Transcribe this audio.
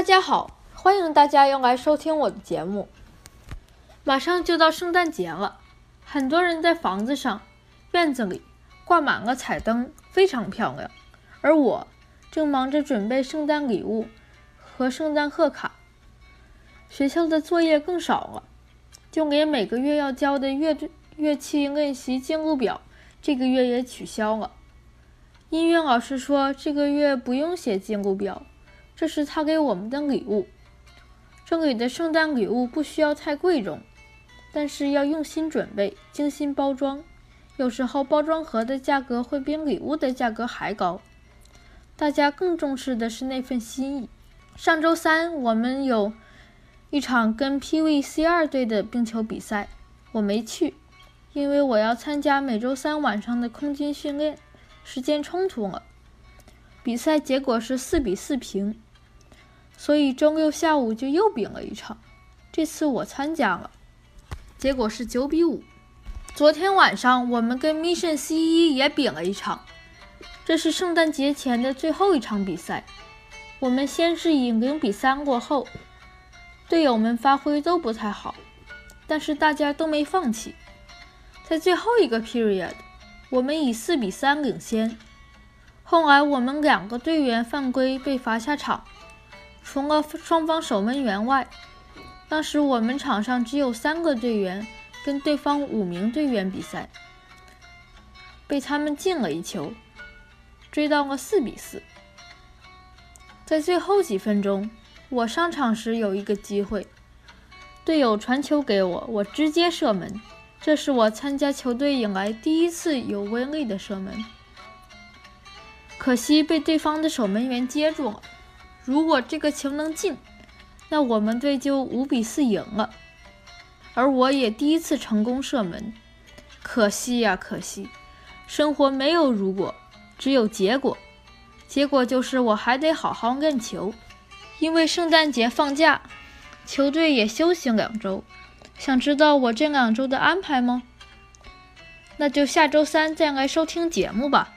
大家好，欢迎大家又来收听我的节目。马上就到圣诞节了，很多人在房子上、院子里挂满了彩灯，非常漂亮。而我正忙着准备圣诞礼物和圣诞贺卡，学校的作业更少了，就连每个月要交的乐队乐器练习进度表，这个月也取消了。音乐老师说，这个月不用写进度表。这是他给我们的礼物。这里的圣诞礼物不需要太贵重，但是要用心准备、精心包装。有时候包装盒的价格会比礼物的价格还高。大家更重视的是那份心意。上周三我们有一场跟 PVC 二队的冰球比赛，我没去，因为我要参加每周三晚上的空军训练，时间冲突了。比赛结果是四比四平。所以周六下午就又比了一场，这次我参加了，结果是九比五。昨天晚上我们跟 Mission C 一也比了一场，这是圣诞节前的最后一场比赛。我们先是以零比三落后，队友们发挥都不太好，但是大家都没放弃。在最后一个 period，我们以四比三领先。后来我们两个队员犯规被罚下场。除了双方守门员外，当时我们场上只有三个队员跟对方五名队员比赛，被他们进了一球，追到了四比四。在最后几分钟，我上场时有一个机会，队友传球给我，我直接射门，这是我参加球队以来第一次有威力的射门，可惜被对方的守门员接住了。如果这个球能进，那我们队就五比四赢了。而我也第一次成功射门，可惜呀，可惜！生活没有如果，只有结果。结果就是我还得好好练球，因为圣诞节放假，球队也休息两周。想知道我这两周的安排吗？那就下周三再来收听节目吧。